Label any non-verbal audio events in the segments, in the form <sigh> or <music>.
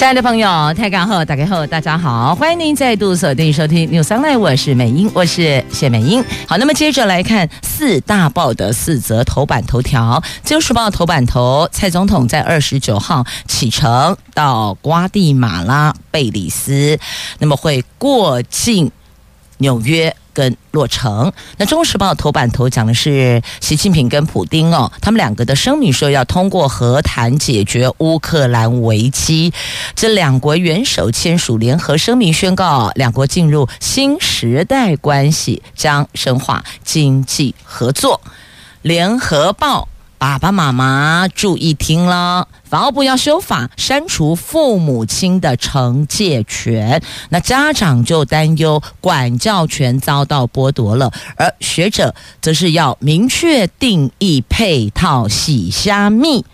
亲爱的朋友，泰港后打开后，大家好，欢迎您再度锁定收听 News Online，我是美英，我是谢美英。好，那么接着来看四大报的四则头版头条。自由时报头版头，蔡总统在二十九号启程到瓜地马拉、贝里斯，那么会过境纽约。跟落成。那《中时报》头版头讲的是习近平跟普丁哦，他们两个的声明说要通过和谈解决乌克兰危机。这两国元首签署联合声明，宣告两国进入新时代关系，将深化经济合作。《联合报》。爸爸妈妈注意听了，法务部要修法删除父母亲的惩戒权，那家长就担忧管教权遭到剥夺了，而学者则是要明确定义配套洗虾米。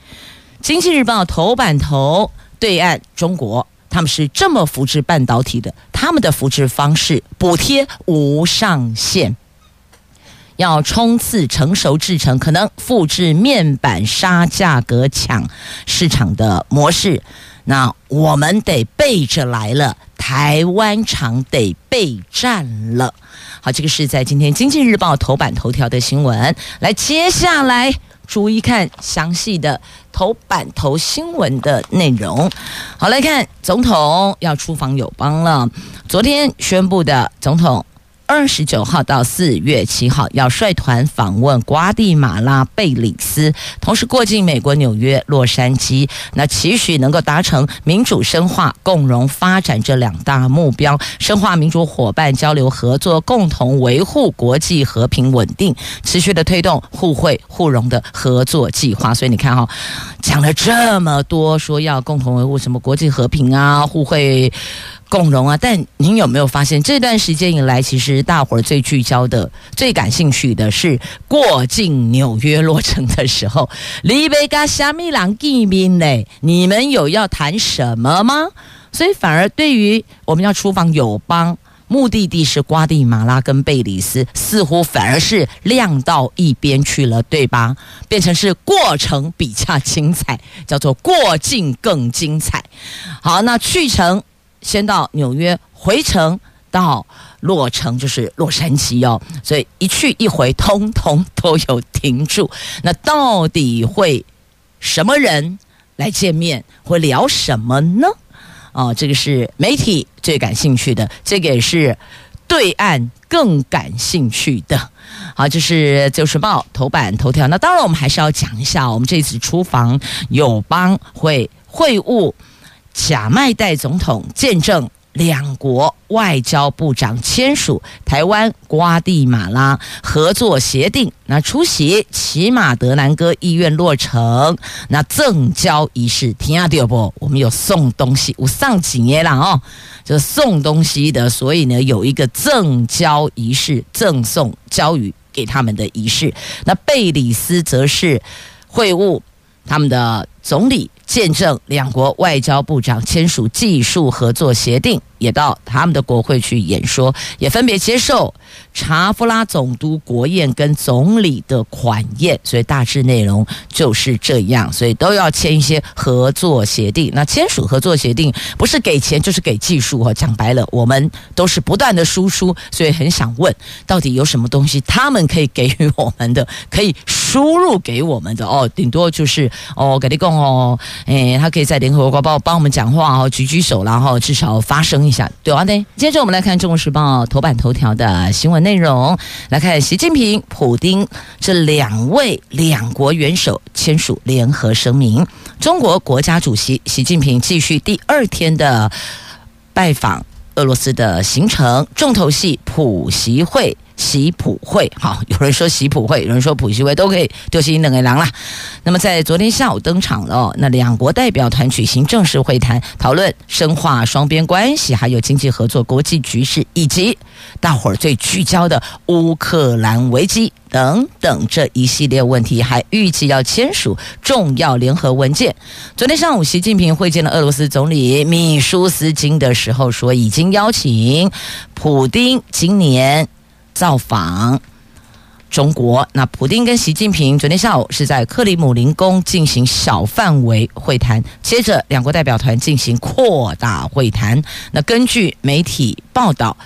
经济日报头版头，对岸中国他们是这么扶持半导体的，他们的扶持方式补贴无上限。要冲刺成熟制程，可能复制面板杀价格抢市场的模式，那我们得背着来了，台湾厂得备战了。好，这个是在今天《经济日报》头版头条的新闻。来，接下来逐一看详细的头版头新闻的内容。好，来看总统要出访友邦了，昨天宣布的总统。二十九号到四月七号要率团访问瓜地马拉、贝里斯，同时过境美国纽约、洛杉矶。那期许能够达成民主深化、共荣发展这两大目标，深化民主伙伴交流合作，共同维护国际和平稳定，持续的推动互惠互融的合作计划。所以你看哈、讲了这么多，说要共同维护什么国际和平啊，互惠。共荣啊！但您有没有发现，这段时间以来，其实大伙儿最聚焦的、最感兴趣的是过境纽约落成的时候，里贝加虾米郎见面呢？你们有要谈什么吗？所以反而对于我们要出访友邦，目的地是瓜地马拉跟贝里斯，似乎反而是晾到一边去了，对吧？变成是过程比较精彩，叫做过境更精彩。好，那去程。先到纽约，回程到洛城，就是洛杉矶哦。所以一去一回，通通都有停住。那到底会什么人来见面？会聊什么呢？哦，这个是媒体最感兴趣的，这个也是对岸更感兴趣的。好，这是《自由时报》头版头条。那当然，我们还是要讲一下，我们这次出访友邦会会晤。贾麦代总统见证两国外交部长签署台湾瓜地马拉合作协定，那出席骑马德南哥医院落成那赠交仪式，听下第二波，我们有送东西，我上几年了哦，就送东西的，所以呢有一个赠交仪式，赠送交予给他们的仪式。那贝里斯则是会晤他们的总理。见证两国外交部长签署技术合作协定，也到他们的国会去演说，也分别接受查夫拉总督国宴跟总理的款宴，所以大致内容就是这样，所以都要签一些合作协定。那签署合作协定不是给钱就是给技术哈，讲白了，我们都是不断的输出，所以很想问，到底有什么东西他们可以给予我们的，可以输入给我们的哦，顶多就是哦，给你讲哦。哎，他可以在联合国帮帮我们讲话哦，举举手，然后至少发声一下，对啊，对。接着我们来看《中国时报》头版头条的新闻内容，来看习近平、普京这两位两国元首签署联合声明。中国国家主席习近平继续第二天的拜访俄罗斯的行程，重头戏普习会习普会，好，<laughs> 有人说习普会，有人说普习会，都可以丢心冷个狼啦。那么在昨天下午登场了，那两国代表团举行正式会谈，讨论深化双边关系，还有经济合作、国际局势，以及大伙儿最聚焦的乌克兰危机等等这一系列问题，还预计要签署重要联合文件。昨天上午，习近平会见了俄罗斯总理米舒斯金的时候，说已经邀请普丁今年。造访中国，那普丁跟习近平昨天下午是在克里姆林宫进行小范围会谈，接着两国代表团进行扩大会谈。那根据媒体报道，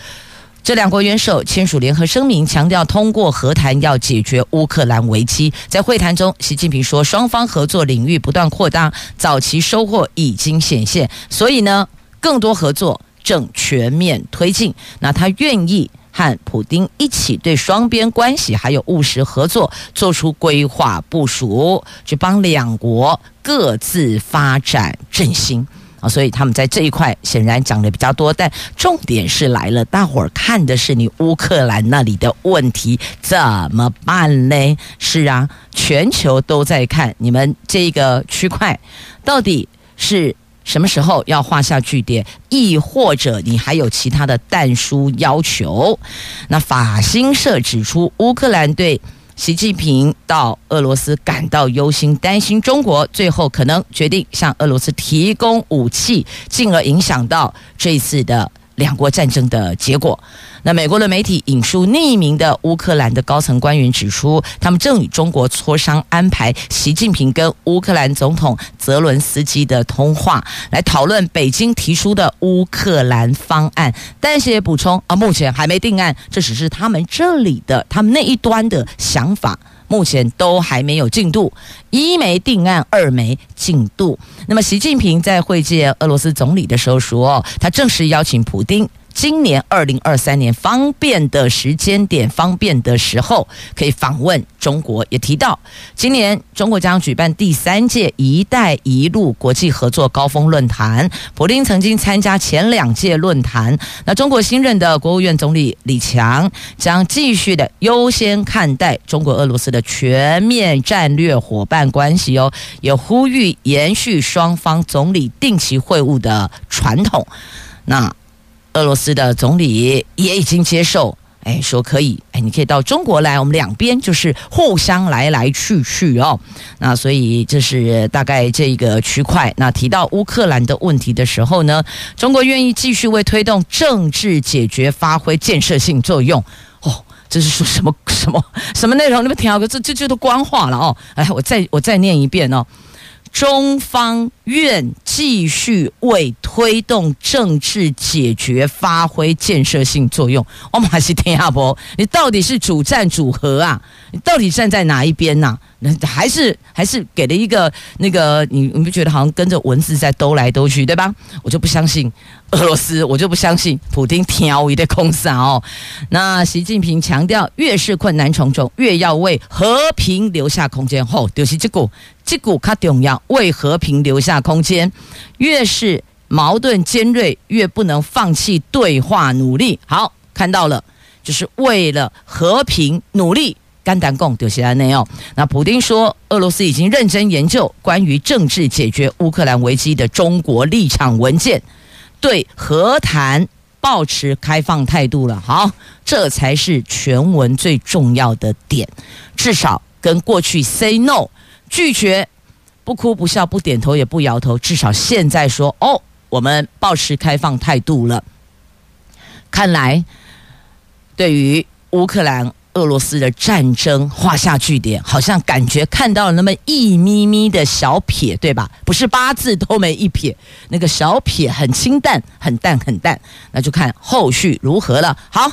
这两国元首签署联合声明，强调通过和谈要解决乌克兰危机。在会谈中，习近平说，双方合作领域不断扩大，早期收获已经显现，所以呢，更多合作正全面推进。那他愿意。和普丁一起对双边关系还有务实合作做出规划部署，去帮两国各自发展振兴啊！所以他们在这一块显然讲的比较多，但重点是来了，大伙儿看的是你乌克兰那里的问题怎么办呢？是啊，全球都在看你们这个区块到底是。什么时候要画下句点？亦或者你还有其他的弹书要求？那法新社指出，乌克兰对习近平到俄罗斯感到忧心，担心中国最后可能决定向俄罗斯提供武器，进而影响到这次的。两国战争的结果。那美国的媒体引述匿名的乌克兰的高层官员指出，他们正与中国磋商安排习近平跟乌克兰总统泽伦斯基的通话，来讨论北京提出的乌克兰方案。但是也补充啊，目前还没定案，这只是他们这里的他们那一端的想法。目前都还没有进度，一没定案，二没进度。那么，习近平在会见俄罗斯总理的时候说，他正式邀请普京。今年二零二三年方便的时间点，方便的时候可以访问中国。也提到，今年中国将举办第三届“一带一路”国际合作高峰论坛。普丁曾经参加前两届论坛。那中国新任的国务院总理李强将继续的优先看待中国俄罗斯的全面战略伙伴关系哦，也呼吁延续双方总理定期会晤的传统。那。俄罗斯的总理也已经接受，哎，说可以，哎，你可以到中国来，我们两边就是互相来来去去哦。那所以这是大概这个区块。那提到乌克兰的问题的时候呢，中国愿意继续为推动政治解决发挥建设性作用。哦，这是说什么 <laughs> 什么什么内容？你们听好，这这这都官话了哦。哎，我再我再念一遍哦。中方愿继续为推动政治解决发挥建设性作用。我马是听下不？你到底是主战主和啊？你到底站在哪一边呐、啊？还是还是给了一个那个？你你不觉得好像跟着文字在兜来兜去，对吧？我就不相信俄罗斯，我就不相信普京挑一的空撒哦。那习近平强调，越是困难重重，越要为和平留下空间。吼、哦，就是这股。这股卡重要，为和平留下空间。越是矛盾尖锐，越不能放弃对话努力。好，看到了，就是为了和平努力。肝胆共丢下来内哦。那普丁说，俄罗斯已经认真研究关于政治解决乌克兰危机的中国立场文件，对和谈保持开放态度了。好，这才是全文最重要的点。至少跟过去 say no。拒绝，不哭不笑不点头也不摇头，至少现在说哦，我们保持开放态度了。看来，对于乌克兰俄罗斯的战争画下句点，好像感觉看到了那么一咪咪的小撇，对吧？不是八字都没一撇，那个小撇很清淡，很淡很淡。那就看后续如何了。好，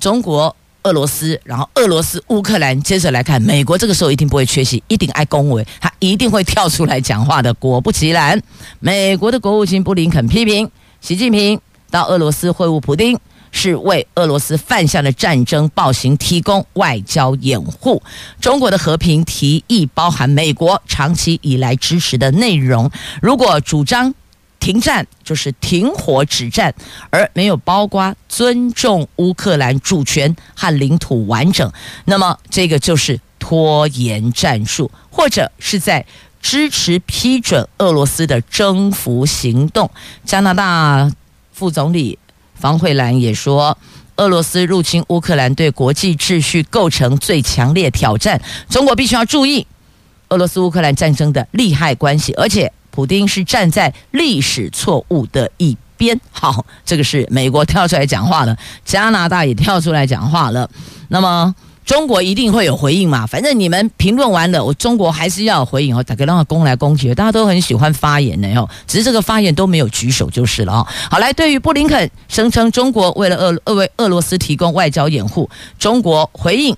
中国。俄罗斯，然后俄罗斯、乌克兰，接着来看美国，这个时候一定不会缺席，一定爱恭维，他一定会跳出来讲话的。果不其然，美国的国务卿布林肯批评习近平到俄罗斯会晤普丁，是为俄罗斯犯下的战争暴行提供外交掩护。中国的和平提议包含美国长期以来支持的内容，如果主张。停战就是停火止战，而没有包括尊重乌克兰主权和领土完整，那么这个就是拖延战术，或者是在支持批准俄罗斯的征服行动。加拿大副总理方慧兰也说，俄罗斯入侵乌克兰对国际秩序构成最强烈挑战，中国必须要注意俄罗斯乌克兰战争的利害关系，而且。普丁是站在历史错误的一边。好，这个是美国跳出来讲话了，加拿大也跳出来讲话了。那么中国一定会有回应嘛？反正你们评论完了，我中国还是要有回应哦。大家让他攻来攻去，大家都很喜欢发言的哦。只是这个发言都没有举手就是了哦。好，来，对于布林肯声称中国为了俄俄为俄罗斯提供外交掩护，中国回应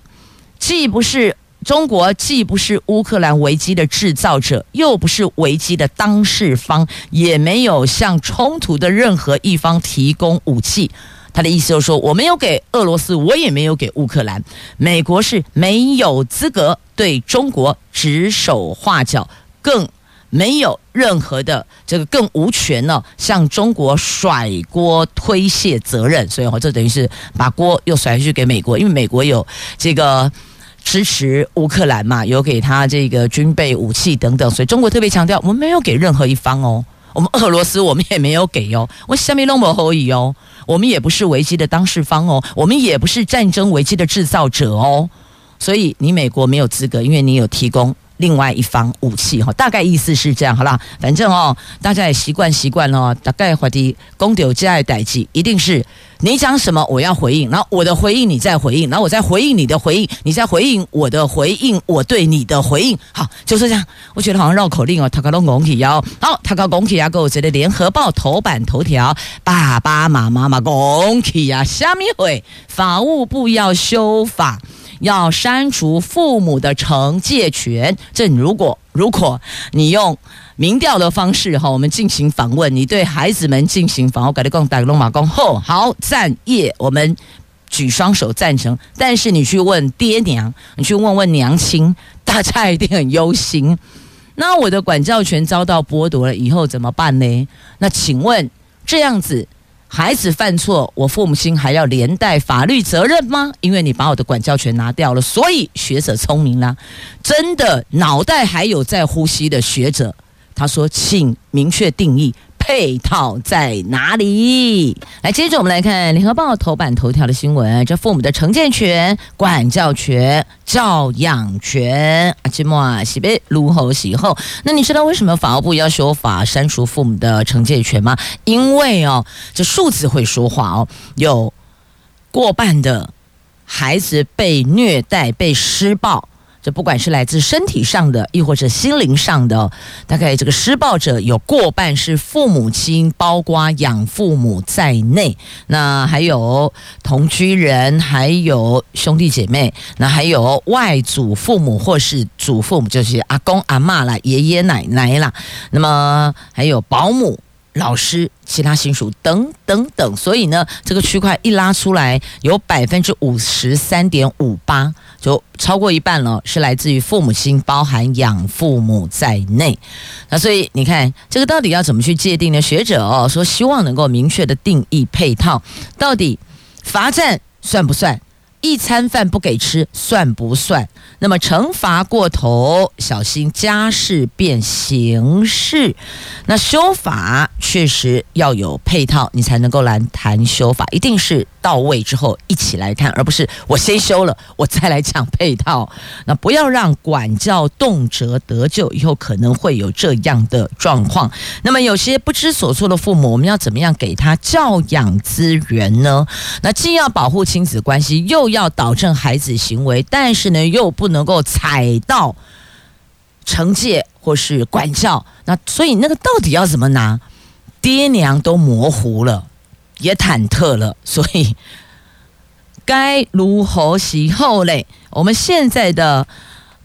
既不是。中国既不是乌克兰危机的制造者，又不是危机的当事方，也没有向冲突的任何一方提供武器。他的意思就是说，我没有给俄罗斯，我也没有给乌克兰。美国是没有资格对中国指手画脚，更没有任何的这个更无权呢，向中国甩锅推卸责任。所以，我这等于是把锅又甩回去给美国，因为美国有这个。支持乌克兰嘛，有给他这个军备武器等等，所以中国特别强调，我们没有给任何一方哦，我们俄罗斯我们也没有给哦，我下面弄不可以哦，我们也不是危机的当事方哦，我们也不是战争危机的制造者哦，所以你美国没有资格，因为你有提供。另外一方武器哈，大概意思是这样，好啦，反正哦，大家也习惯习惯了。大概话题，公丢加爱代际，一定是你讲什么我要回应，然后我的回应你再回应，然后我再回应你的回应，你再回应我的回应，我对你的回应，好，就是这样。我觉得好像绕口令哦，他搞拢拱起腰，好，他搞拱起腰，给我觉得联合报头版头条，爸爸妈妈嘛拱起呀，下面会法务部要修法。要删除父母的惩戒权。这如果如果你用民调的方式哈，我们进行访问，你对孩子们进行访问，我跟你讲，大个龙马讲好，好赞耶，我们举双手赞成。但是你去问爹娘，你去问问娘亲，大家一定很忧心。那我的管教权遭到剥夺了，以后怎么办呢？那请问这样子？孩子犯错，我父母亲还要连带法律责任吗？因为你把我的管教权拿掉了，所以学者聪明啦，真的脑袋还有在呼吸的学者，他说，请明确定义。配套在哪里？来，接着我们来看《联合报》头版头条的新闻。这父母的惩戒权、管教权、教养权，阿基莫啊，西贝卢侯喜后。那你知道为什么法务部要修法删除父母的惩戒权吗？因为哦，这数字会说话哦，有过半的孩子被虐待、被施暴。这不管是来自身体上的，亦或者心灵上的，大概这个施暴者有过半是父母亲，包括养父母在内。那还有同居人，还有兄弟姐妹，那还有外祖父母或是祖父母，就是阿公阿嬷啦、爷爷奶奶啦。那么还有保姆。老师、其他亲属等等等，所以呢，这个区块一拉出来，有百分之五十三点五八，就超过一半了，是来自于父母亲，包含养父母在内。那所以你看，这个到底要怎么去界定呢？学者哦说，希望能够明确的定义配套，到底罚站算不算？一餐饭不给吃算不算？那么惩罚过头，小心家事变刑事。那修法确实要有配套，你才能够来谈修法，一定是到位之后一起来看，而不是我先修了，我再来讲配套。那不要让管教动辄得咎，以后可能会有这样的状况。那么有些不知所措的父母，我们要怎么样给他教养资源呢？那既要保护亲子关系，又要导正孩子行为，但是呢，又不能够踩到惩戒或是管教。那所以那个到底要怎么拿？爹娘都模糊了，也忐忑了。所以该如何是好嘞？我们现在的。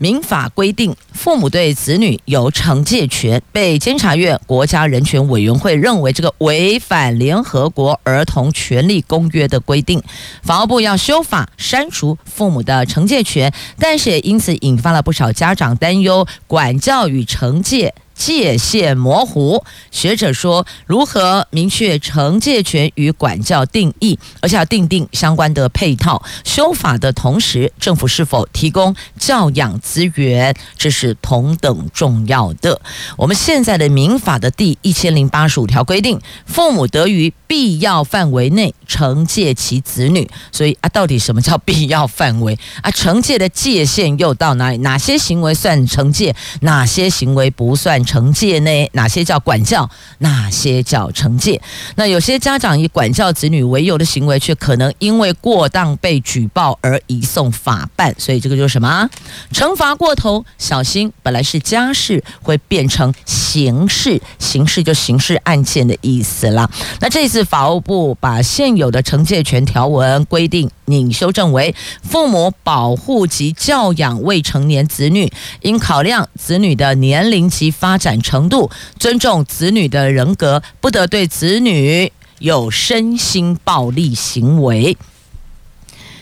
民法规定，父母对子女有惩戒权，被监察院国家人权委员会认为这个违反联合国儿童权利公约的规定，法务部要修法删除父母的惩戒权，但是也因此引发了不少家长担忧，管教与惩戒界限模糊。学者说，如何明确惩戒权与管教定义，而且要订定相关的配套修法的同时，政府是否提供教养资源，这是同等重要的。我们现在的民法的第一千零八十五条规定，父母得于必要范围内惩戒其子女。所以啊，到底什么叫必要范围啊？惩戒的界限又到哪里？哪些行为算惩戒？哪些行为不算惩戒呢？哪些叫管教？哪些叫惩戒？那有些家长以管教子女为由的行为，却可能因为过当被举报而移送法办。所以这个就是什么？惩罚过头，小心本来是家事会变成刑事，刑事就刑事案件的意思了。那这次法务部把现有的惩戒权条文规定拟修正为：父母保护及教养未成年子女，应考量子女的年龄及发发展程度，尊重子女的人格，不得对子女有身心暴力行为。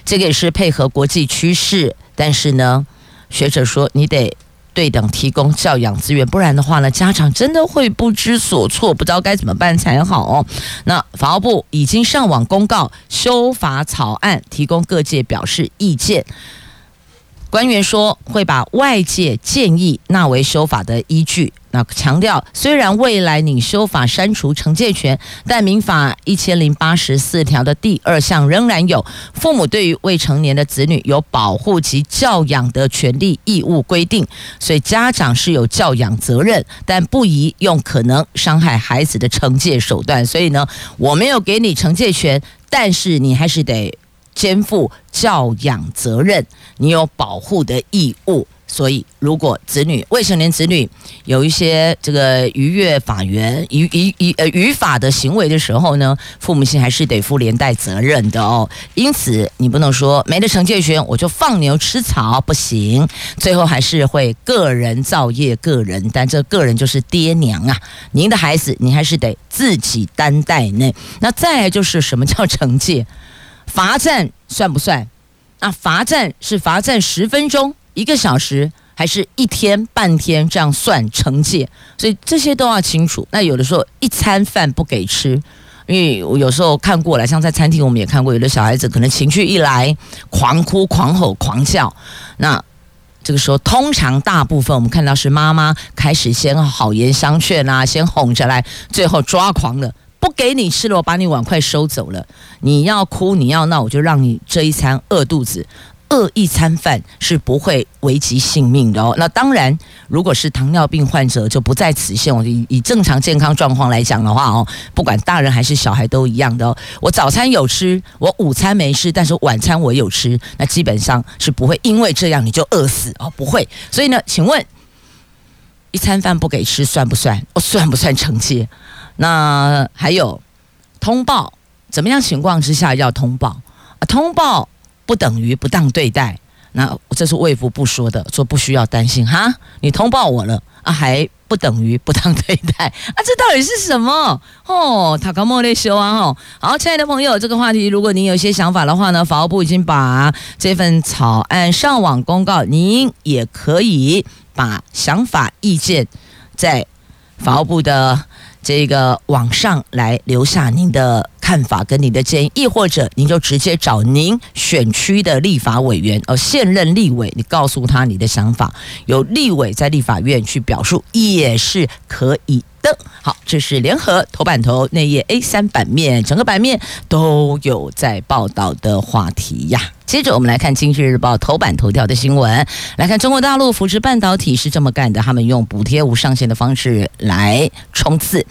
这个也是配合国际趋势，但是呢，学者说你得。对等提供教养资源，不然的话呢，家长真的会不知所措，不知道该怎么办才好哦。那法务部已经上网公告修法草案，提供各界表示意见。官员说会把外界建议纳为修法的依据。那强调，虽然未来拟修法删除惩戒权，但民法一千零八十四条的第二项仍然有父母对于未成年的子女有保护及教养的权利义务规定，所以家长是有教养责任，但不宜用可能伤害孩子的惩戒手段。所以呢，我没有给你惩戒权，但是你还是得肩负教养责任，你有保护的义务。所以，如果子女未成年子女有一些这个逾越法源、逾逾逾呃逾法的行为的时候呢，父母亲还是得负连带责任的哦。因此，你不能说没了惩戒权我就放牛吃草，不行。最后还是会个人造业，个人担，这个人就是爹娘啊。您的孩子，你还是得自己担待呢。那再就是什么叫惩戒？罚站算不算？那罚站是罚站十分钟。一个小时还是一天半天这样算惩戒，所以这些都要清楚。那有的时候一餐饭不给吃，因为我有时候看过了，像在餐厅我们也看过，有的小孩子可能情绪一来，狂哭、狂吼、狂叫。那这个时候，通常大部分我们看到是妈妈开始先好言相劝啊，先哄着来，最后抓狂了，不给你吃了，我把你碗筷收走了。你要哭，你要闹，我就让你这一餐饿肚子。饿一餐饭是不会危及性命的哦。那当然，如果是糖尿病患者就不在此限。我以以正常健康状况来讲的话哦，不管大人还是小孩都一样的哦。我早餐有吃，我午餐没吃，但是晚餐我有吃，那基本上是不会因为这样你就饿死哦，不会。所以呢，请问一餐饭不给吃算不算？哦，算不算惩戒？那还有通报，怎么样情况之下要通报啊？通报。不等于不当对待，那这是卫福部说的，说不需要担心哈。你通报我了啊，还不等于不当对待 <laughs> 啊？这到底是什么？哦，塔卡莫雷修啊！哦，好，亲爱的朋友，这个话题，如果您有一些想法的话呢，法务部已经把这份草案上网公告，您也可以把想法意见在法务部的这个网上来留下您的。看法跟你的建议，亦或者您就直接找您选区的立法委员哦，现任立委，你告诉他你的想法，由立委在立法院去表述也是可以的。好，这是联合头版头内页 A 三版面，整个版面都有在报道的话题呀。接着我们来看《经济日报》头版头条的新闻，来看中国大陆扶持半导体是这么干的，他们用补贴无上限的方式来冲刺。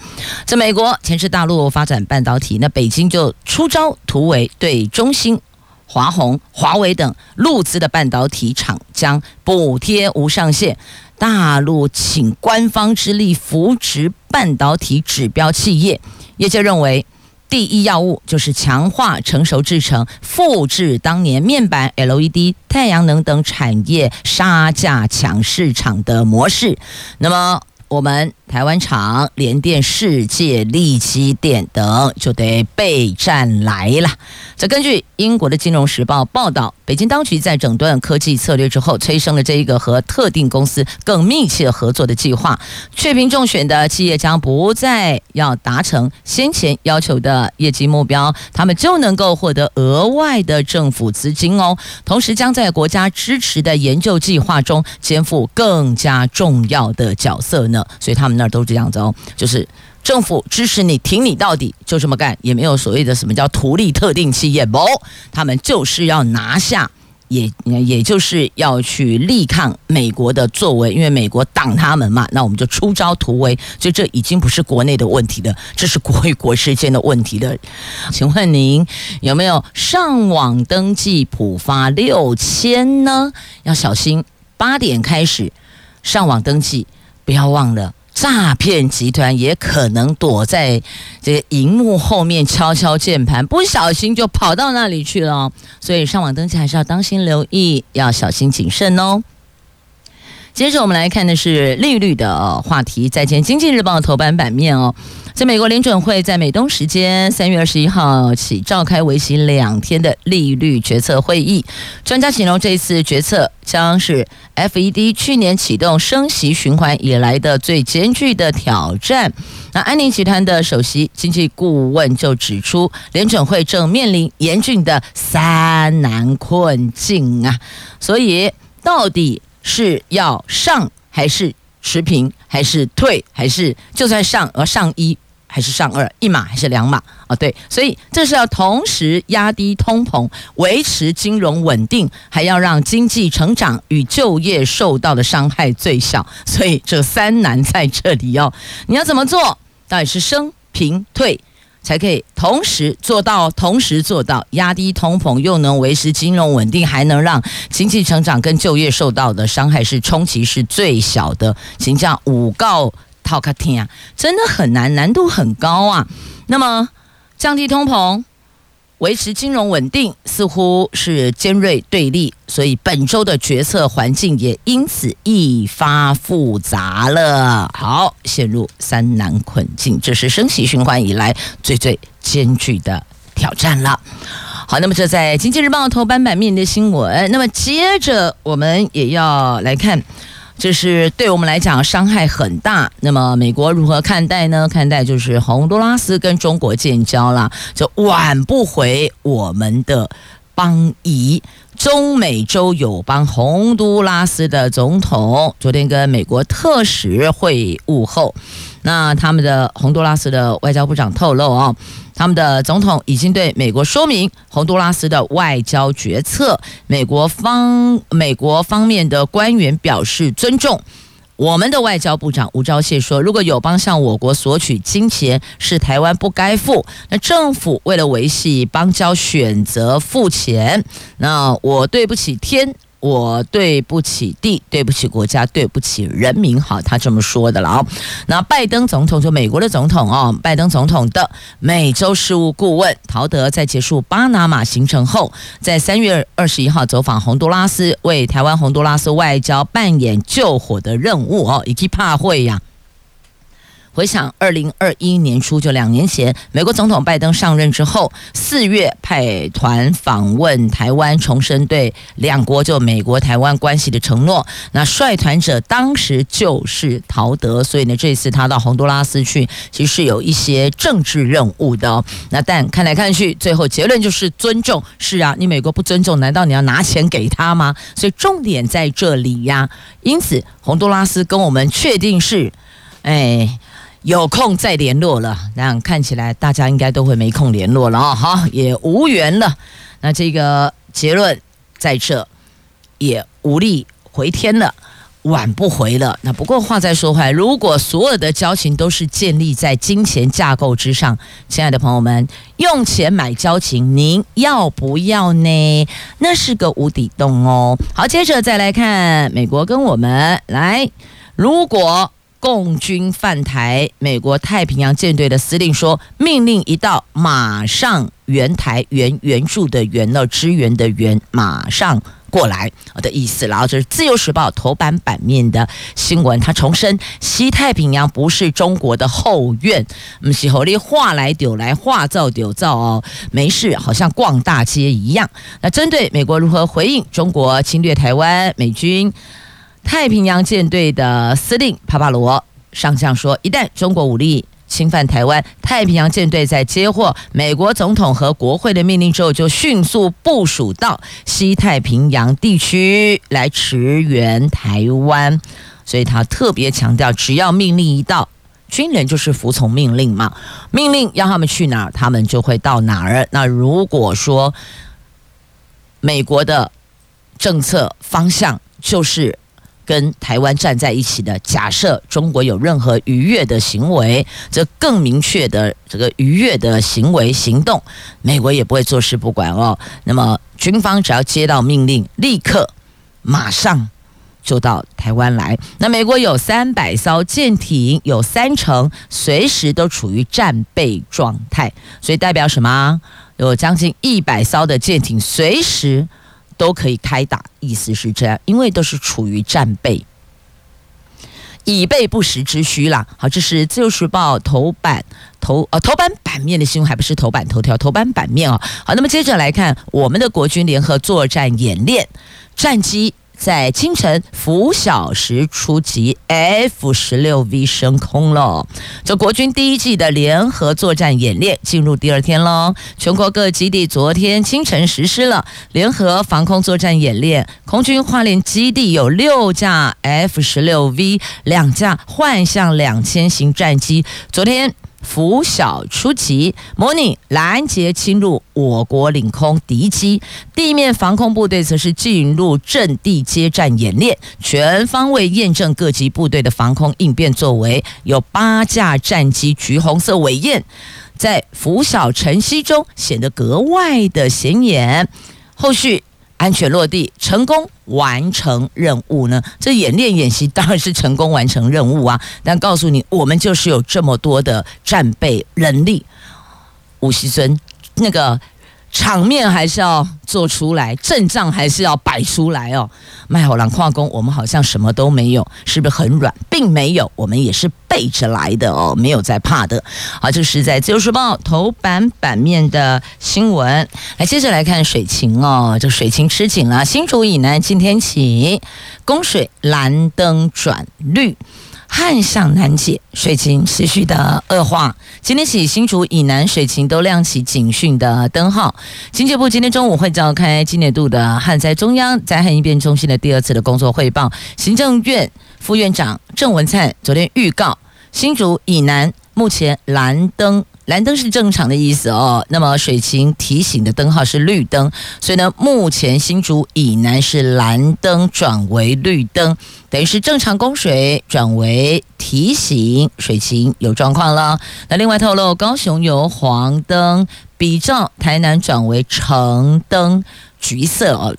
在美国牵制大陆发展半导体，那北京就出招突围，对中芯、华虹、华为等陆资的半导体厂将补贴无上限。大陆请官方之力扶持半导体指标企业，业界认为。第一要务就是强化成熟制程，复制当年面板、LED、太阳能等产业杀价抢市场的模式。那么，我们台湾厂联电、世界、力积电等就得备战来了。这根据英国的《金融时报》报道。北京当局在整顿科技策略之后，催生了这一个和特定公司更密切合作的计划。确评中选的企业将不再要达成先前要求的业绩目标，他们就能够获得额外的政府资金哦。同时，将在国家支持的研究计划中肩负更加重要的角色呢。所以他们那都这样子哦，就是。政府支持你，挺你到底，就这么干，也没有所谓的什么叫图利特定企业，不，他们就是要拿下，也也就是要去力抗美国的作为，因为美国挡他们嘛，那我们就出招突围，所以这已经不是国内的问题了，这是国与国之间的问题了。请问您有没有上网登记普发六千呢？要小心，八点开始上网登记，不要忘了。诈骗集团也可能躲在这个荧幕后面敲敲键盘，不小心就跑到那里去了。所以上网登记还是要当心留意，要小心谨慎哦。接着我们来看的是利率的话题，在今天《经济日报》头版版面哦。在美国联准会在美东时间三月二十一号起召开为期两天的利率决策会议，专家形容这次决策将是 FED 去年启动升息循环以来的最艰巨的挑战。那安宁集团的首席经济顾问就指出，联准会正面临严峻的三难困境啊，所以到底是要上还是持平，还是退，还是就算上而上一？还是上二，一码还是两码啊？对，所以这是要同时压低通膨，维持金融稳定，还要让经济成长与就业受到的伤害最小。<laughs> 所以这三难在这里哦，你要怎么做？到底是升、平、退，才可以同时做到，同时做到压低通膨，又能维持金融稳定，还能让经济成长跟就业受到的伤害是冲击是最小的。请教五告。好卡听啊，真的很难，难度很高啊。那么降低通膨、维持金融稳定，似乎是尖锐对立，所以本周的决策环境也因此一发复杂了。好，陷入三难困境，这是升息循环以来最最艰巨的挑战了。好，那么这在《经济日报》头版版面的新闻。那么接着我们也要来看。这是对我们来讲伤害很大。那么美国如何看待呢？看待就是洪都拉斯跟中国建交了，就挽不回我们的邦谊。中美洲友邦洪都拉斯的总统昨天跟美国特使会晤后，那他们的洪都拉斯的外交部长透露哦。他们的总统已经对美国说明洪都拉斯的外交决策，美国方美国方面的官员表示尊重。我们的外交部长吴钊燮说，如果友邦向我国索取金钱，是台湾不该付。那政府为了维系邦交，选择付钱，那我对不起天。我对不起地，对不起国家，对不起人民。好，他这么说的了啊。那拜登总统，就美国的总统哦，拜登总统的美洲事务顾问陶德，在结束巴拿马行程后，在三月二十一号走访洪都拉斯，为台湾洪都拉斯外交扮演救火的任务哦，以及怕会呀。回想二零二一年初，就两年前，美国总统拜登上任之后，四月派团访问台湾，重申对两国就美国台湾关系的承诺。那率团者当时就是陶德，所以呢，这次他到洪都拉斯去，其实是有一些政治任务的。那但看来看去，最后结论就是尊重。是啊，你美国不尊重，难道你要拿钱给他吗？所以重点在这里呀。因此，洪都拉斯跟我们确定是，哎。有空再联络了，那看起来大家应该都会没空联络了啊，好，也无缘了。那这个结论在这，也无力回天了，挽不回了。那不过话再说回来，如果所有的交情都是建立在金钱架构之上，亲爱的朋友们，用钱买交情，您要不要呢？那是个无底洞哦。好，接着再来看美国跟我们来，如果。共军犯台，美国太平洋舰队的司令说：“命令一到，马上援台援援助的援了支援的援，马上过来的意思。然后这是《自由时报》头版版面的新闻，他重申西太平洋不是中国的后院，不是和你话来丢来话造丢造哦，没事，好像逛大街一样。那针对美国如何回应中国侵略台湾，美军太平洋舰队的司令帕帕罗上将说，一旦中国武力侵犯台湾，太平洋舰队在接获美国总统和国会的命令之后，就迅速部署到西太平洋地区来驰援台湾。所以他特别强调，只要命令一到，军人就是服从命令嘛。命令要他们去哪儿，他们就会到哪儿。那如果说美国的政策方向就是。跟台湾站在一起的假设，中国有任何逾越的行为，则更明确的这个逾越的行为行动，美国也不会坐视不管哦。那么军方只要接到命令，立刻马上就到台湾来。那美国有三百艘舰艇，有三成随时都处于战备状态，所以代表什么？有将近一百艘的舰艇随时。都可以开打，意思是这样，因为都是处于战备，以备不时之需啦。好，这是自由时报头版头呃头版版面的新闻，还不是头版头条，头版版面啊。好，那么接着来看我们的国军联合作战演练战机。在清晨拂晓时出击，F 十六 V 升空了。这国军第一季的联合作战演练进入第二天喽。全国各基地昨天清晨实施了联合防空作战演练，空军花莲基地有六架 F 十六 V，两架幻象两千型战机，昨天。拂晓出击，模拟拦截侵入我国领空敌机；地面防空部队则是进入阵地接战演练，全方位验证各级部队的防空应变作为。有八架战机橘红色尾焰，在拂晓晨曦中显得格外的显眼。后续。安全落地，成功完成任务呢？这演练演习当然是成功完成任务啊！但告诉你，我们就是有这么多的战备人力，吴锡尊那个。场面还是要做出来，阵仗还是要摆出来哦。卖好郎化工，我们好像什么都没有，是不是很软？并没有，我们也是背着来的哦，没有在怕的。好，这是在《自由时报》头版版面的新闻。来，接着来看水情哦，这水情吃紧了。新竹以南今天起供水蓝灯转绿。旱象难解，水情持续的恶化。今天起，新竹以南水情都亮起警讯的灯号。经济部今天中午会召开今年度的旱灾中央灾害应变中心的第二次的工作汇报。行政院副院长郑文灿昨天预告，新竹以南目前蓝灯。蓝灯是正常的意思哦，那么水情提醒的灯号是绿灯，所以呢，目前新竹以南是蓝灯转为绿灯，等于是正常供水转为提醒水情有状况了。那另外透露，高雄由黄灯比照台南转为橙灯，橘色哦，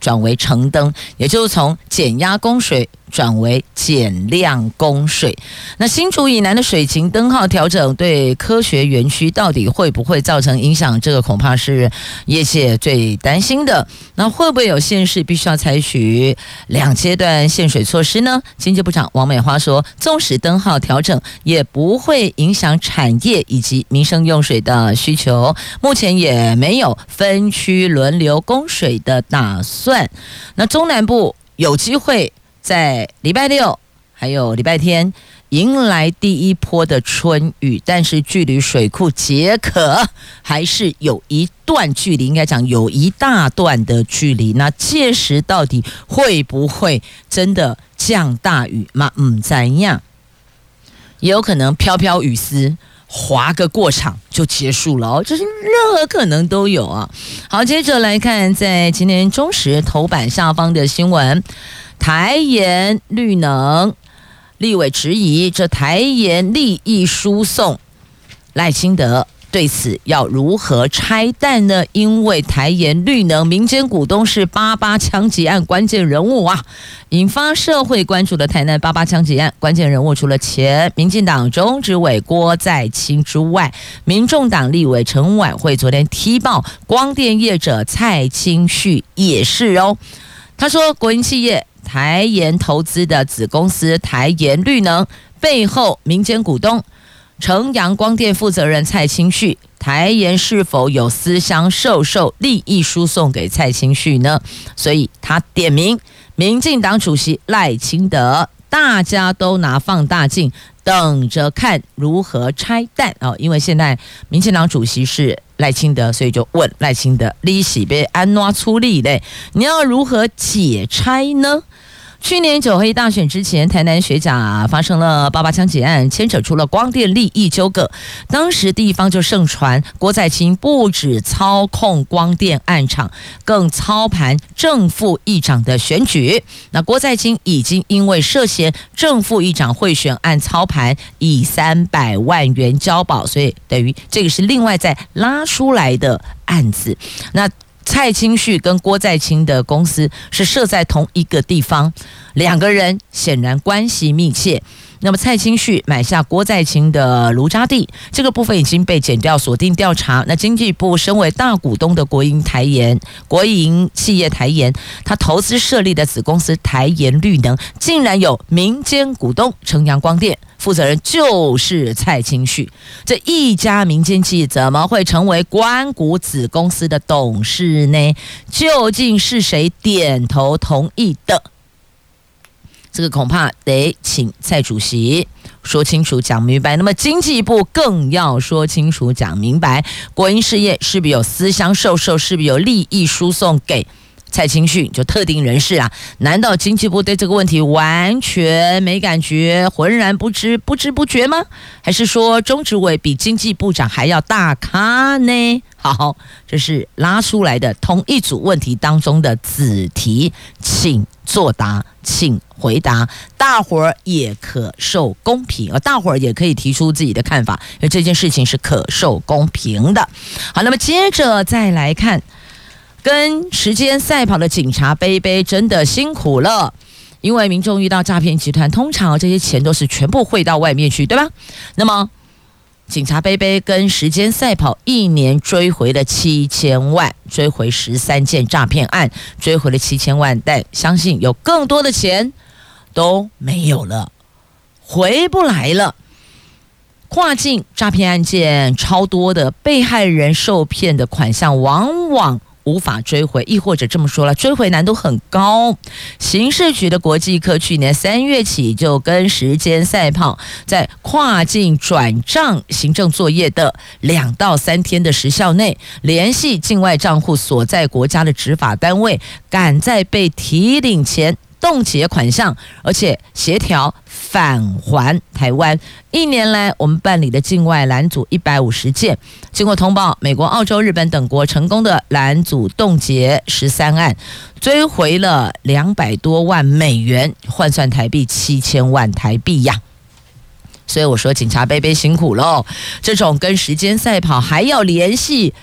转为橙灯，也就是从减压供水。转为减量供水，那新竹以南的水情灯号调整，对科学园区到底会不会造成影响？这个恐怕是业界最担心的。那会不会有县市必须要采取两阶段限水措施呢？经济部长王美花说，纵使灯号调整，也不会影响产业以及民生用水的需求。目前也没有分区轮流供水的打算。那中南部有机会。在礼拜六还有礼拜天迎来第一波的春雨，但是距离水库解渴还是有一段距离，应该讲有一大段的距离。那届时到底会不会真的降大雨吗？嗯，怎样？也有可能飘飘雨丝，划个过场就结束了哦，这是任何可能都有啊。好，接着来看在今天中时头版下方的新闻。台盐绿能立委质疑，这台盐利益输送赖清德对此要如何拆弹呢？因为台盐绿能民间股东是八八枪击案关键人物啊，引发社会关注的台南八八枪击案关键人物，除了前民进党中执委郭在清之外，民众党立委陈婉惠昨天踢爆光电业者蔡清旭也是哦。他说，国营企业台盐投资的子公司台盐绿能背后民间股东。城阳光电负责人蔡清旭，台盐是否有私相授受利益输送给蔡清旭呢？所以他点名民进党主席赖清德，大家都拿放大镜等着看如何拆弹哦。因为现在民进党主席是赖清德，所以就问赖清德：利息被安诺出力嘞？你要如何解拆呢？去年九合一大选之前，台南学甲、啊、发生了八八枪击案，牵扯出了光电利益纠葛。当时地方就盛传郭在清不止操控光电案场，更操盘正副议长的选举。那郭在清已经因为涉嫌正副议长贿选案操盘，以三百万元交保，所以等于这个是另外再拉出来的案子。那。蔡清旭跟郭在清的公司是设在同一个地方，两个人显然关系密切。那么蔡清旭买下郭在清的卢渣地，这个部分已经被减掉锁定调查。那经济部身为大股东的国营台盐、国营企业台盐，他投资设立的子公司台盐绿能，竟然有民间股东城阳光电。负责人就是蔡清旭，这一家民间企业怎么会成为关股子公司的董事呢？究竟是谁点头同意的？这个恐怕得请蔡主席说清楚、讲明白。那么经济部更要说清楚、讲明白，国营事业是不是有私相授受，是不是有利益输送给？蔡清训就特定人士啊？难道经济部对这个问题完全没感觉、浑然不知、不知不觉吗？还是说中执委比经济部长还要大咖呢？好，这是拉出来的同一组问题当中的子题，请作答，请回答，大伙儿也可受公平，而大伙儿也可以提出自己的看法，因为这件事情是可受公平的。好，那么接着再来看。跟时间赛跑的警察杯杯真的辛苦了，因为民众遇到诈骗集团，通常这些钱都是全部汇到外面去，对吧？那么警察杯杯跟时间赛跑一年追回了七千万，追回十三件诈骗案，追回了七千万，但相信有更多的钱都没有了，回不来了。跨境诈骗案件超多的，被害人受骗的款项往往。无法追回，亦或者这么说了，追回难度很高。刑事局的国际科去年三月起就跟时间赛跑，在跨境转账行政作业的两到三天的时效内，联系境外账户所在国家的执法单位，赶在被提领前。冻结款项，而且协调返还台湾。一年来，我们办理的境外拦阻一百五十件，经过通报，美国、澳洲、日本等国成功的拦阻冻结十三案，追回了两百多万美元，换算台币七千万台币呀。所以我说，警察贝贝辛苦喽。这种跟时间赛跑，还要联系。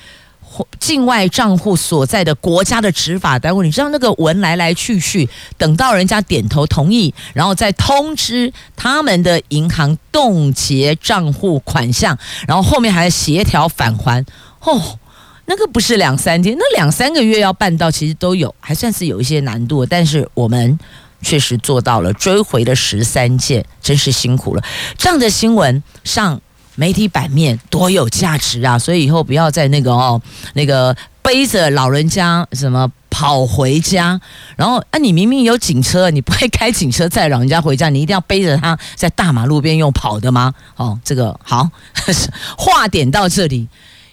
境外账户所在的国家的执法单位，你知道那个文来来去去，等到人家点头同意，然后再通知他们的银行冻结账户款项，然后后面还协调返还。哦，那个不是两三天，那两三个月要办到，其实都有，还算是有一些难度。但是我们确实做到了，追回了十三件，真是辛苦了。这样的新闻上。媒体版面多有价值啊！所以以后不要再那个哦，那个背着老人家什么跑回家，然后啊，你明明有警车，你不会开警车载老人家回家，你一定要背着他在大马路边用跑的吗？哦，这个好，<laughs> 话点到这里，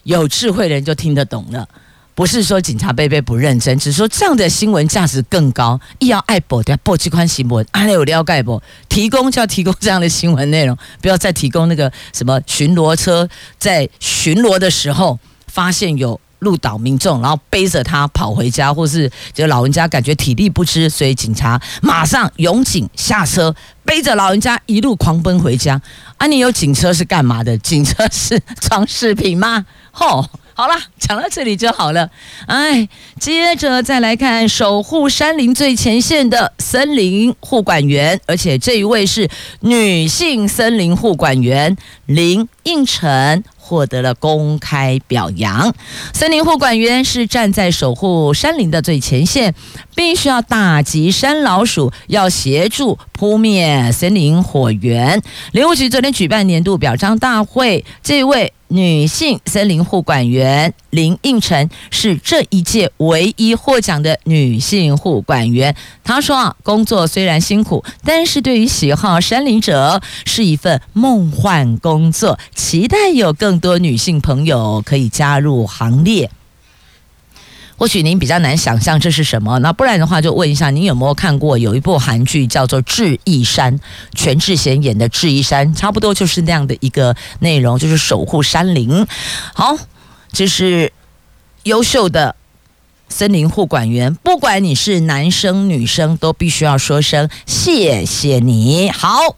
有智慧的人就听得懂了。不是说警察杯杯不认真，只是说这样的新闻价值更高。一要爱播的播这款新闻，还有了解不？提供就要提供这样的新闻内容，不要再提供那个什么巡逻车在巡逻的时候发现有路岛民众，然后背着他跑回家，或是就老人家感觉体力不支，所以警察马上勇警下车，背着老人家一路狂奔回家。啊，你有警车是干嘛的？警车是装饰品吗？吼！好了，讲到这里就好了。哎，接着再来看守护山林最前线的森林护管员，而且这一位是女性森林护管员林应承。获得了公开表扬。森林护管员是站在守护山林的最前线，必须要打击山老鼠，要协助扑灭森林火源。林务局昨天举办年度表彰大会，这位。女性森林护管员林应辰是这一届唯一获奖的女性护管员。她说啊，工作虽然辛苦，但是对于喜好山林者是一份梦幻工作，期待有更多女性朋友可以加入行列。或许您比较难想象这是什么，那不然的话就问一下，您有没有看过有一部韩剧叫做《智异山》，全智贤演的《智异山》，差不多就是那样的一个内容，就是守护山林。好，这是优秀的森林护管员，不管你是男生女生，都必须要说声谢谢你。好。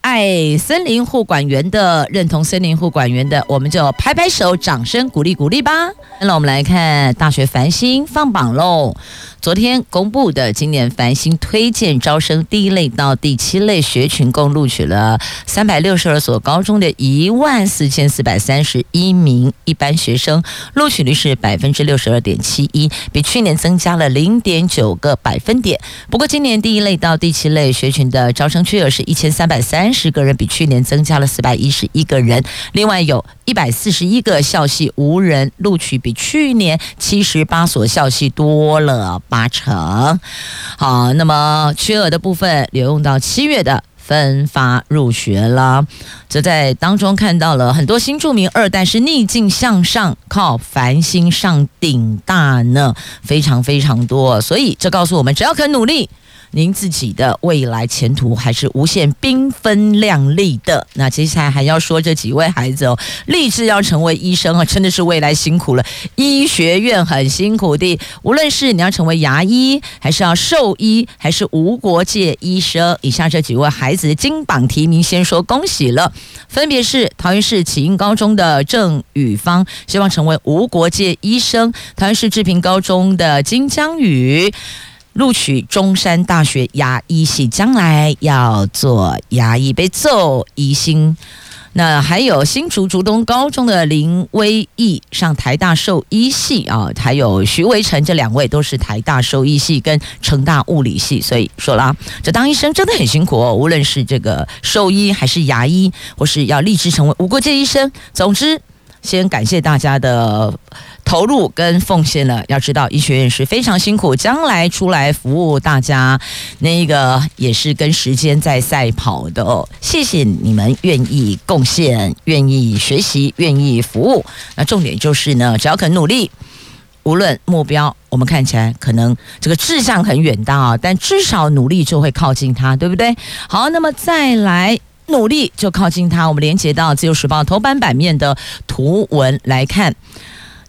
爱森林护管员的，认同森林护管员的，我们就拍拍手，掌声鼓励鼓励吧。那我们来看大学繁星放榜喽。昨天公布的今年繁星推荐招生第一类到第七类学群，共录取了三百六十二所高中的一万四千四百三十一名一般学生，录取率是百分之六十二点七一，比去年增加了零点九个百分点。不过今年第一类到第七类学群的招生缺额是一千三百三十个人，比去年增加了四百一十一个人。另外有一百四十一个校系无人录取，比去年七十八所校系多了八成。好，那么缺额的部分留用到七月的分发入学了。这在当中看到了很多新著名二代是逆境向上，靠繁星上顶大呢，非常非常多。所以这告诉我们，只要肯努力。您自己的未来前途还是无限缤纷亮丽的。那接下来还要说这几位孩子哦，立志要成为医生啊，真的是未来辛苦了。医学院很辛苦的，无论是你要成为牙医，还是要兽医，还是无国界医生，以下这几位孩子金榜题名，先说恭喜了。分别是桃园市启英高中的郑宇芳，希望成为无国界医生；桃园市志平高中的金江宇。录取中山大学牙医系，将来要做牙医，被揍医星。那还有新竹竹东高中的林威义上台大兽医系啊，还有徐维成，这两位都是台大兽医系跟成大物理系。所以说啦，这当医生真的很辛苦哦，无论是这个兽医还是牙医，或是要立志成为无国界医生。总之，先感谢大家的。投入跟奉献了，要知道医学院是非常辛苦，将来出来服务大家，那个也是跟时间在赛跑的哦。谢谢你们愿意贡献、愿意学习、愿意服务。那重点就是呢，只要肯努力，无论目标，我们看起来可能这个志向很远大啊，但至少努力就会靠近它，对不对？好，那么再来努力就靠近它。我们连接到《自由时报》头版版面的图文来看。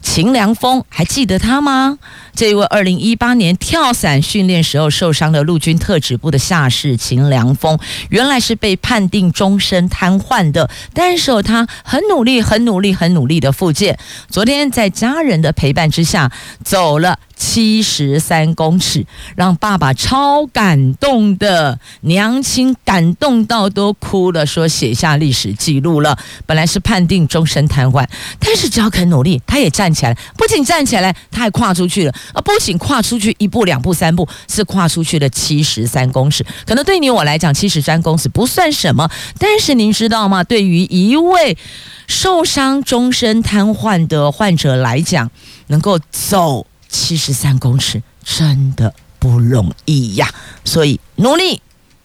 秦良峰还记得他吗？这一位二零一八年跳伞训练时候受伤的陆军特指部的下士秦良峰，原来是被判定终身瘫痪的，但是他很努力、很努力、很努力的复健。昨天在家人的陪伴之下，走了。七十三公尺，让爸爸超感动的，娘亲感动到都哭了，说写下历史记录了。本来是判定终身瘫痪，但是只要肯努力，他也站起来，不仅站起来，他还跨出去了。啊，不仅跨出去一步、两步、三步，是跨出去了七十三公尺。可能对你我来讲，七十三公尺不算什么，但是您知道吗？对于一位受伤终身瘫痪的患者来讲，能够走。七十三公尺真的不容易呀，所以努力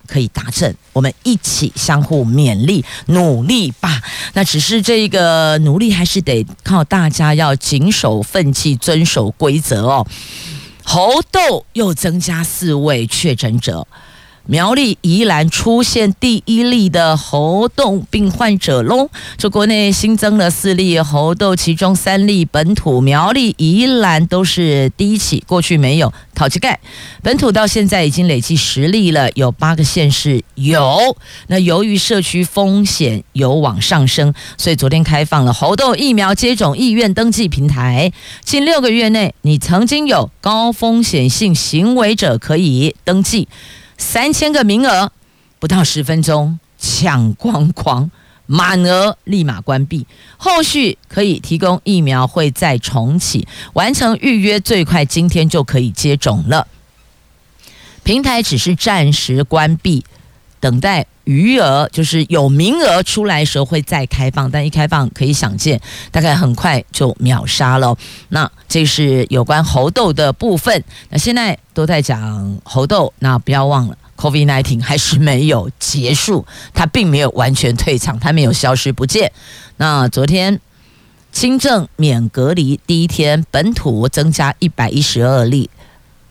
可以达成，我们一起相互勉励，努力吧。那只是这个努力还是得靠大家要谨守奋起，遵守规则哦。猴痘又增加四位确诊者。苗栗、宜兰出现第一例的猴痘病患者喽。这国内新增了四例猴痘，其中三例本土，苗栗、宜兰都是第一起，过去没有。淘气盖，本土到现在已经累计十例了，有八个县市有。那由于社区风险有往上升，所以昨天开放了猴痘疫苗接种意愿登记平台。近六个月内，你曾经有高风险性行为者可以登记。三千个名额，不到十分钟抢光光，满额立马关闭。后续可以提供疫苗，会再重启。完成预约最快今天就可以接种了。平台只是暂时关闭，等待余额，就是有名额出来的时候会再开放。但一开放可以想见，大概很快就秒杀了。那这是有关猴痘的部分。那现在。都在讲猴痘，那不要忘了，COVID-19 还是没有结束，它并没有完全退场，它没有消失不见。那昨天轻症免隔离第一天，本土增加一百一十二例。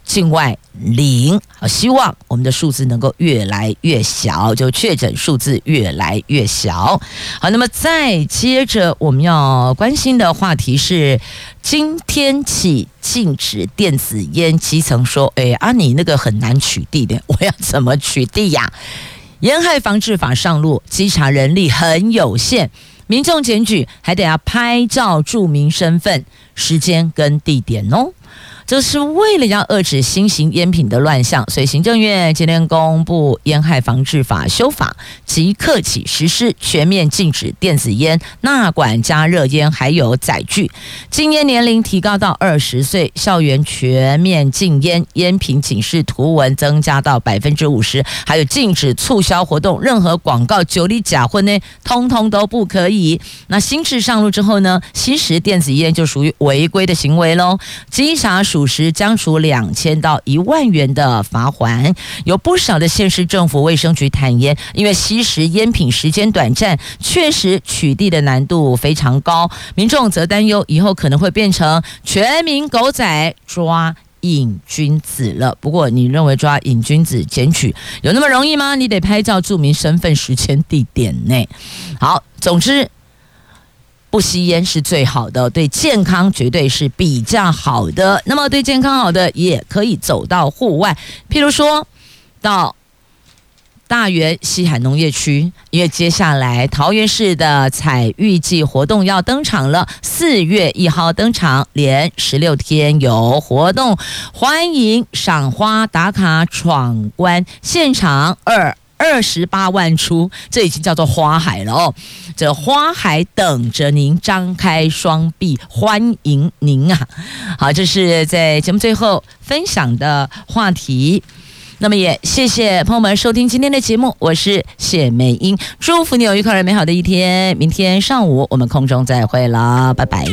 境外零，好，希望我们的数字能够越来越小，就确诊数字越来越小。好，那么再接着我们要关心的话题是，今天起禁止电子烟。基层说，哎，啊，你那个很难取缔的，我要怎么取缔呀？烟害防治法上路，稽查人力很有限，民众检举还得要拍照注明身份、时间跟地点哦。这是为了要遏制新型烟品的乱象，所以行政院今天公布烟害防治法修法，即刻起实施全面禁止电子烟、纳管加热烟，还有载具。禁烟年龄提高到二十岁，校园全面禁烟，烟品警示图文增加到百分之五十，还有禁止促销活动，任何广告、酒里假婚呢，通通都不可以。那新制上路之后呢，吸食电子烟就属于违规的行为喽，稽查属。实将处两千到一万元的罚锾，有不少的县市政府卫生局坦言，因为吸食烟品时间短暂，确实取缔的难度非常高。民众则担忧以后可能会变成全民狗仔抓瘾君子了。不过，你认为抓瘾君子检举有那么容易吗？你得拍照注明身份、时间、地点内。好，总之。不吸烟是最好的，对健康绝对是比较好的。那么对健康好的，也可以走到户外，譬如说到大园西海农业区，因为接下来桃园市的采玉季活动要登场了，四月一号登场，连十六天有活动，欢迎赏花打卡闯关现场二。二十八万出，这已经叫做花海了哦！这花海等着您，张开双臂欢迎您啊！好，这是在节目最后分享的话题。那么也谢谢朋友们收听今天的节目，我是谢美英，祝福你有愉快而美好的一天。明天上午我们空中再会了，拜拜。